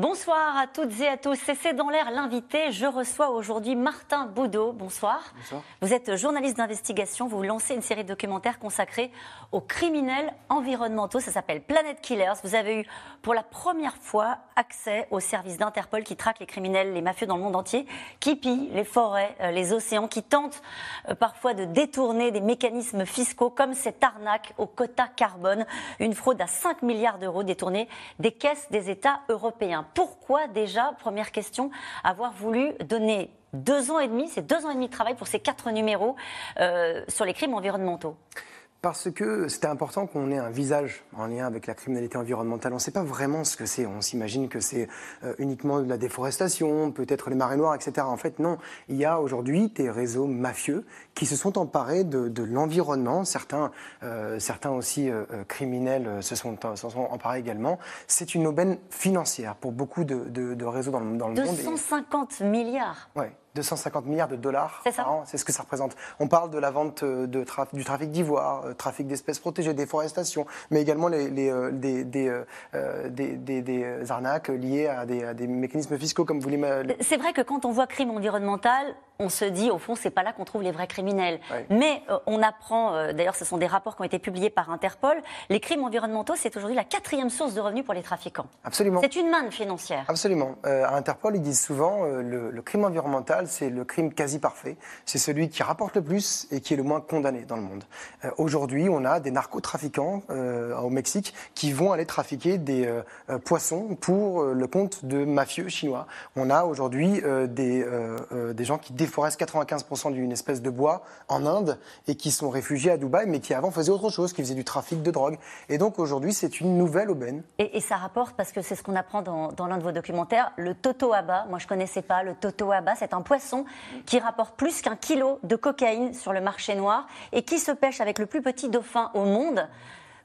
Bonsoir à toutes et à tous. C'est dans l'air l'invité. Je reçois aujourd'hui Martin Boudot. Bonsoir. Bonsoir. Vous êtes journaliste d'investigation. Vous lancez une série de documentaires consacrés aux criminels environnementaux. Ça s'appelle Planet Killers. Vous avez eu pour la première fois accès au service d'Interpol qui traque les criminels, les mafieux dans le monde entier, qui pillent les forêts, euh, les océans, qui tentent euh, parfois de détourner des mécanismes fiscaux comme cette arnaque au quota carbone, une fraude à 5 milliards d'euros détournée des caisses des États européens. Pourquoi déjà, première question, avoir voulu donner deux ans et demi, c'est deux ans et demi de travail pour ces quatre numéros euh, sur les crimes environnementaux? Parce que c'était important qu'on ait un visage en lien avec la criminalité environnementale. On ne sait pas vraiment ce que c'est. On s'imagine que c'est euh, uniquement de la déforestation, peut-être les marées noires, etc. En fait, non. Il y a aujourd'hui des réseaux mafieux qui se sont emparés de, l'environnement. Certains, euh, certains aussi euh, criminels se sont, sont emparés également. C'est une aubaine financière pour beaucoup de, réseaux dans le, dans le monde. 250 milliards. Ouais. 250 milliards de dollars par an, c'est ce que ça représente. On parle de la vente de du trafic d'ivoire, euh, trafic d'espèces protégées, déforestation, mais également les, euh, euh, des, des, arnaques liées à des, mécanismes fiscaux comme vous l'imaginez. C'est vrai que quand on voit crime environnemental, on se dit, au fond, c'est pas là qu'on trouve les vrais criminels. Mais on apprend, d'ailleurs, ce sont des rapports qui ont été publiés par Interpol, les crimes environnementaux, c'est aujourd'hui la quatrième source de revenus pour les trafiquants. Absolument. C'est une manne financière. Absolument. à Interpol, ils disent souvent, le crime environnemental, c'est le crime quasi parfait. C'est celui qui rapporte le plus et qui est le moins condamné dans le monde. Euh, aujourd'hui, on a des narcotrafiquants euh, au Mexique qui vont aller trafiquer des euh, poissons pour le compte de mafieux chinois. On a aujourd'hui des, des gens qui déforestent 95% d'une espèce de bois en Inde et qui sont réfugiés à Dubaï, mais qui avant faisaient autre chose, qui faisaient du trafic de drogue. Et donc aujourd'hui, c'est une nouvelle aubaine. Et, ça rapporte, parce que c'est ce qu'on apprend dans, l'un de vos documentaires, le totoaba. Moi, je connaissais pas le totoaba. C'est un poisson qui rapporte plus qu'un kilo de cocaïne sur le marché noir et qui se pêche avec le plus petit dauphin au monde.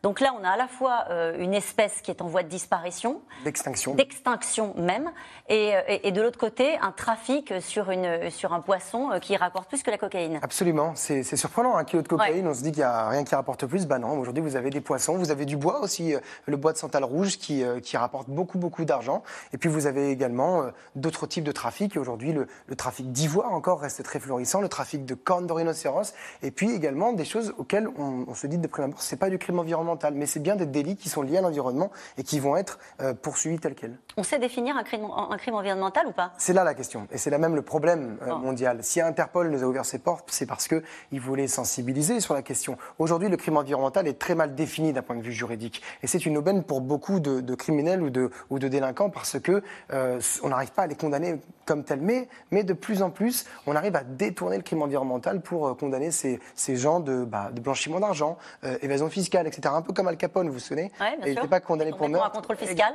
Donc là, on a à la fois euh, une espèce qui est en voie de disparition, d'extinction, d'extinction même, et, euh, et, de l'autre côté, un trafic sur, une, sur un poisson euh, qui rapporte plus que la cocaïne. Absolument, c'est surprenant, un kilo de cocaïne, on se dit qu'il n'y a rien qui rapporte plus. Ben non, aujourd'hui vous avez des poissons, vous avez du bois aussi, le bois de santal rouge qui, qui rapporte beaucoup, beaucoup d'argent. Et puis vous avez également d'autres types de trafic. Aujourd'hui, le, le, trafic d'ivoire encore reste très florissant, le trafic de cornes de rhinocéros, et puis également des choses auxquelles on, on se dit de prime abord, c'est pas du crime environnemental mais c'est bien des délits qui sont liés à l'environnement et qui vont être euh, poursuivis tels quels. On sait définir un crime, un crime environnemental ou pas? C'est là la question, et c'est là même le problème euh, mondial. Si Interpol nous a ouvert ses portes, c'est parce qu'il voulait sensibiliser sur la question. Aujourd'hui, le crime environnemental est très mal défini d'un point de vue juridique, et c'est une aubaine pour beaucoup de, criminels ou de, ou de délinquants parce que euh, on n'arrive pas à les condamner comme tels, mais, mais de plus en plus, on arrive à détourner le crime environnemental pour condamner ces, ces gens de, bah, de blanchiment d'argent, évasion fiscale, etc peu comme Al Capone, vous vous souvenez ouais, Et il n'était pas condamné pour meurtre. un contrôle fiscal.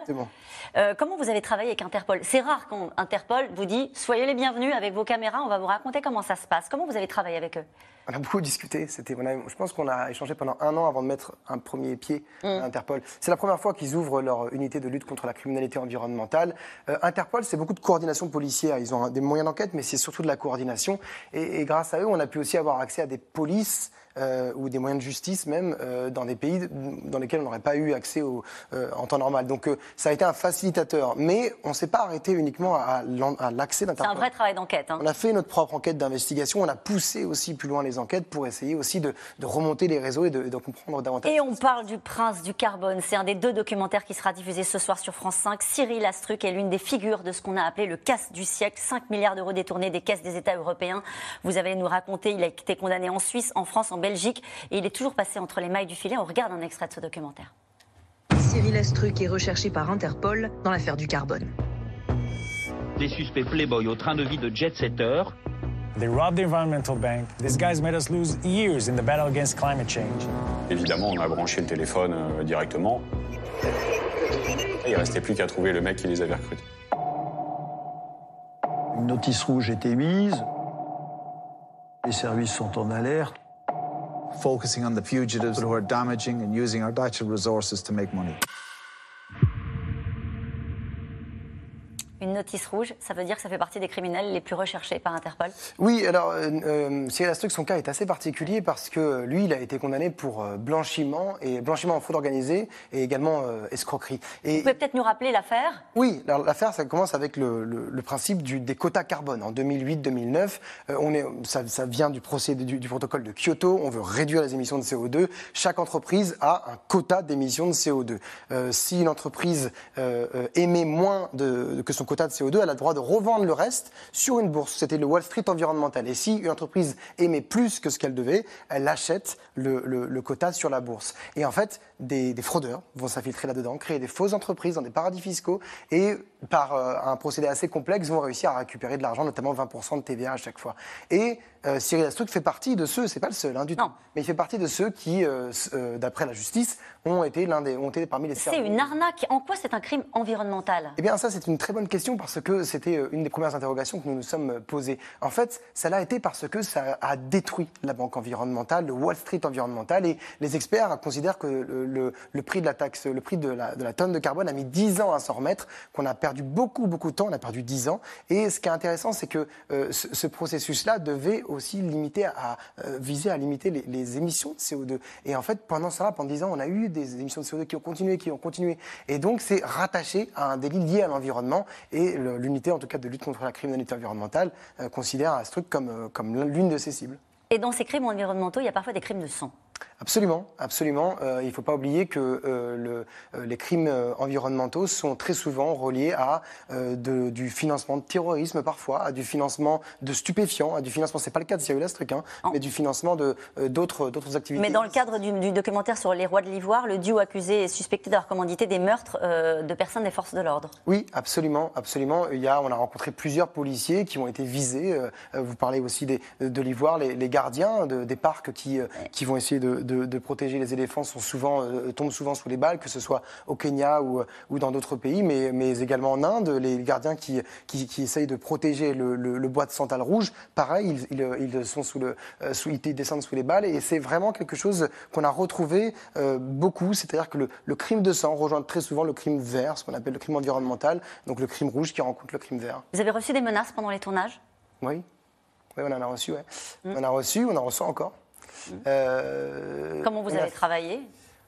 Euh, comment vous avez travaillé avec Interpol? C'est rare quand Interpol vous dit soyez les bienvenus avec vos caméras, on va vous raconter comment ça se passe. Comment vous avez travaillé avec eux? On a beaucoup discuté. C'était, je pense qu'on a échangé pendant un an avant de mettre un premier pied à mm. Interpol. C'est la première fois qu'ils ouvrent leur unité de lutte contre la criminalité environnementale. Euh, Interpol, c'est beaucoup de coordination policière. Ils ont des moyens d'enquête, mais c'est surtout de la coordination. Et, et, grâce à eux, on a pu aussi avoir accès à des polices euh, ou des moyens de justice même euh, dans des pays dans lesquels on n'aurait pas eu accès au, en temps normal. Donc ça a été un facilitateur, mais on ne s'est pas arrêté uniquement à, l'accès d'Interpol. C'est un vrai travail d'enquête. Hein. On a fait notre propre enquête d'investigation, on a poussé aussi plus loin les enquêtes pour essayer aussi de, remonter les réseaux et de, comprendre davantage. Et on parle du prince du carbone. C'est un des deux documentaires qui sera diffusé ce soir sur France 5. Cyril Astruc est l'une des figures de ce qu'on a appelé le casse du siècle. 5 milliards d'euros détournés des caisses des États européens. Vous allez nous raconter, il a été condamné en Suisse, en France, en Belgique et il est toujours passé entre les mailles du filet. On regarde un extrait de ce documentaire. Cyril Estruc est recherché par Interpol dans l'affaire du carbone. Des suspects Playboy au train de vie de jet setter. They robbed the environmental bank. These guys made us lose years in the battle against climate change. Évidemment, on a branché le téléphone euh, directement. Et il restait plus qu'à trouver le mec qui les avait recrutés. Une notice rouge était mise. Les services sont en alerte focusing on the fugitives who are damaging and using our natural resources to make money. Notice rouge, ça veut dire que ça fait partie des criminels les plus recherchés par Interpol Oui, alors euh, euh, Cyril Astruc, son cas est assez particulier parce que lui, il a été condamné pour euh, blanchiment et blanchiment en fraude organisée et également euh, escroquerie. Et Vous pouvez peut-être nous rappeler l'affaire? Oui, l'affaire, ça commence avec le, le- le principe du- des quotas carbone. En 2008-2009, euh, on est, ça, ça vient du, procédé, du, du protocole de Kyoto. On veut réduire les émissions de CO2. Chaque entreprise a un quota d'émissions de CO2. Euh, si une entreprise émet moins de- que son quota de CO2, elle a le droit de revendre le reste sur une bourse. C'était le Wall Street environnemental. Et si une entreprise émet plus que ce qu'elle devait, elle achète le, le- le quota sur la bourse. Et en fait, des, des fraudeurs vont s'infiltrer là-dedans, créer des fausses entreprises dans des paradis fiscaux et par euh, un procédé assez complexe vont réussir à récupérer de l'argent, notamment 20% de TVA à chaque fois. Et euh, Cyril Astruc fait partie de ceux, c'est pas le seul hein, du Non. tout, mais il fait partie de ceux qui, euh, d'après la justice, ont été l'un des, ont été parmi les C'est une arnaque. En quoi c'est un crime environnemental? Eh bien, ça, c'est une très bonne question parce que c'était euh, une des premières interrogations que nous nous sommes euh, posées. En fait, ça l'a été parce que ça a détruit la banque environnementale, le Wall Street environnemental, et les experts considèrent que le, prix de la taxe, le prix de la, tonne de carbone a mis 10 ans à s'en remettre, qu'on a perdu beaucoup, beaucoup de temps, on a perdu 10 ans. Et ce qui est intéressant, c'est que euh, ce, ce processus-là devait aussi limiter à, viser à limiter les, les émissions de CO2. Et en fait, pendant cela, pendant 10 ans, on a eu des émissions de CO2 qui ont continué, qui ont continué. Et donc, c'est rattaché à un délit lié à l'environnement. Et l'unité, en tout cas, de lutte contre la criminalité environnementale, euh, considère ce truc comme, euh, comme l'une de ses cibles. Et dans ces crimes environnementaux, il y a parfois des crimes de sang. Absolument, absolument. Euh, il ne faut pas oublier que euh, le- euh, les crimes environnementaux sont très souvent reliés à euh, de- du financement de terrorisme parfois, à du financement de stupéfiants, à du financement, c'est pas le cas de Cyril Astruc, hein, mais du financement de d'autres d'autres activités. Mais dans le cadre du, du documentaire sur les rois de l'Ivoire, le duo accusé est suspecté d'avoir commandité des meurtres de personnes des forces de l'ordre. Oui, absolument, absolument. Il y a, on a rencontré plusieurs policiers qui ont été visés. Vous parlez aussi des- de l'Ivoire, les, les gardiens de- des parcs qui, qui vont essayer de, de- de protéger les éléphants sont souvent, euh, tombent souvent sous les balles, que ce soit au Kenya ou, ou dans d'autres pays, mais, mais également en Inde. Les gardiens qui, qui, qui essayent de protéger le, le- le bois de santal rouge, pareil, ils, ils, ils sont sous le, euh, sous, ils descendent sous les balles. Et c'est vraiment quelque chose qu'on a retrouvé euh, beaucoup. C'est-à-dire que le, le crime de sang rejoint très souvent le crime vert, ce qu'on appelle le crime environnemental, donc le crime rouge qui rencontre le crime vert. Vous avez reçu des menaces pendant les tournages? Oui, oui, on en a reçu, ouais. Mm. On en a reçu, on en reçoit encore. Euh, Comment vous avez travaillé?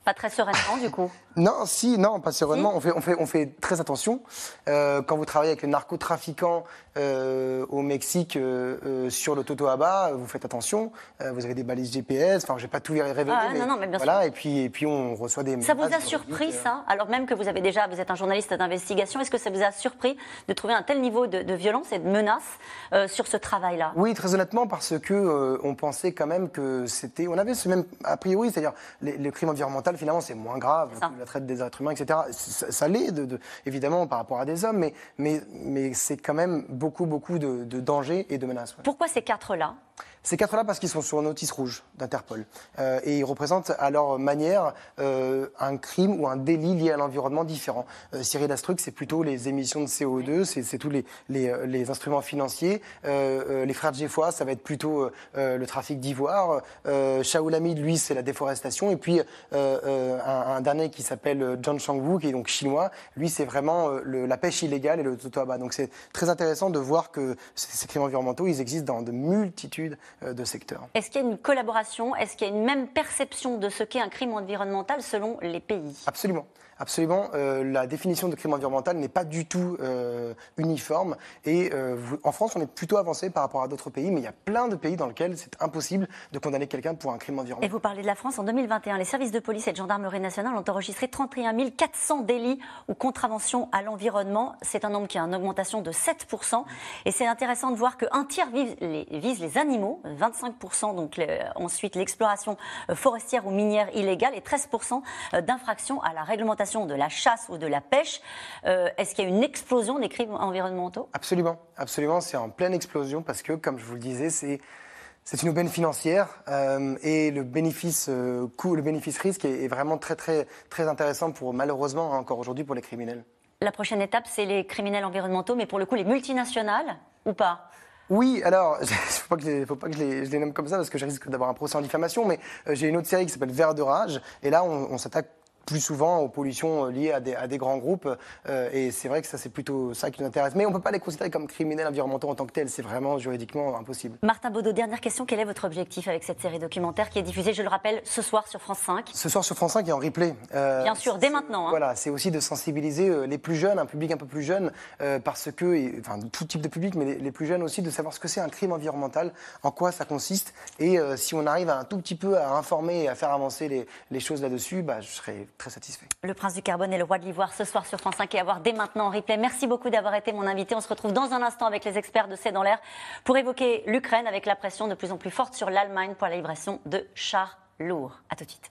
Pas très sereinement, du coup. Non, si, non, pas sereinement. On, fait, on, fait, on fait très attention. Euh, quand vous travaillez avec les narcotrafiquants euh, au Mexique euh, sur le Totoaba, vous faites attention. Vous avez des balises GPS. Enfin, je vais pas tout révéler. Ah, mais non, non, mais bien voilà. Et puis, et puis, on reçoit des. Ça vous a surpris, ça? Alors même que vous avez déjà, vous êtes un journaliste d'investigation, est-ce que ça vous a surpris de trouver un tel niveau de, de violence et de menace sur ce travail-là? Oui, très honnêtement, parce que on pensait quand même que c'était, on avait ce même a priori, c'est-à-dire les- le crime environnemental finalement c'est moins grave la traite des êtres humains, etc. Ça, ça l'est, de, de- évidemment par rapport à des hommes, mais mais mais c'est quand même beaucoup beaucoup de, de dangers et de menaces. ouais. Pourquoi ces quatre-là? Ces quatre-là, parce qu'ils sont sur notice rouge d'Interpol. Euh, et ils représentent à leur manière euh, un crime ou un délit lié à l'environnement différent. Euh, Cyril Astruc, c'est plutôt les émissions de CO2, c'est tous les, les, euh, les instruments financiers. Euh, euh, les frères Geffois, ça va être plutôt le trafic d'ivoire. Euh, lui, c'est la déforestation. Et puis, euh, euh, un, un dernier qui s'appelle John Chang-woo, qui est donc chinois, lui, c'est vraiment le- la pêche illégale et le totoaba. Donc c'est très intéressant de voir que ces, ces crimes environnementaux, ils existent dans de multitudes de secteurs. Est-ce qu'il y a une collaboration? Est-ce qu'il y a une même perception de ce qu'est un crime environnemental selon les pays? Absolument. Absolument. Euh, la définition de crime environnemental n'est pas du tout euh, uniforme. Et euh, en France, on est plutôt avancé par rapport à d'autres pays, mais il y a plein de pays dans lesquels c'est impossible de condamner quelqu'un pour un crime Et environnemental. vous parlez de la France en 2021. Les services de police et de gendarmerie nationale ont enregistré 31 400 délits ou contraventions à l'environnement. C'est un nombre qui a une augmentation de 7%. Et c'est intéressant de voir qu'un tiers vise les, vise les animaux, 25%, donc ensuite l'exploration euh, forestière ou minière illégale et 13% d'infractions à la réglementation de la chasse ou de la pêche. Euh, Est-ce qu'il y a une explosion des crimes environnementaux? Absolument, absolument. C'est en pleine explosion parce que, comme je vous le disais, c'est c'est une aubaine financière euh, et le bénéfice euh, coût, le bénéfice risque est, est vraiment très très très intéressant pour malheureusement hein, encore aujourd'hui pour les criminels. La prochaine étape, c'est les criminels environnementaux, mais pour le coup, les multinationales ou pas? Oui, alors, ne faut pas que, faut pas je, les, je nomme comme ça parce que je risque d'avoir un procès en diffamation, mais euh, j'ai une autre série qui s'appelle Vert de rage, et là, on s'attaque plus souvent aux pollutions liées à des, à des grands groupes. et c'est vrai que ça, c'est plutôt ça qui nous intéresse. Mais on ne peut pas les considérer comme criminels environnementaux en tant que tels. C'est vraiment juridiquement impossible. Martin Baudot, dernière question. Quel est votre objectif avec cette série documentaire qui est diffusée, je le rappelle, ce soir sur France 5 Ce soir sur France 5 et en replay. Bien sûr, dès maintenant. Hein. Voilà, c'est aussi de sensibiliser les plus jeunes, un public un peu plus jeune, parce que, enfin, tout type de public, mais les, plus jeunes aussi, de savoir ce que c'est un crime environnemental, en quoi ça consiste. Et si on arrive à un tout petit peu à informer et à faire avancer les, les choses là-dessus, bah, je serais très satisfait. Le prince du carbone et le roi de l'ivoire ce soir sur France 5 et à voir dès maintenant en replay. Merci beaucoup d'avoir été mon invité. On se retrouve dans un instant avec les experts de C'est dans l'air pour évoquer l'Ukraine avec la pression de plus en plus forte sur l'Allemagne pour la livraison de chars lourds. A tout de suite.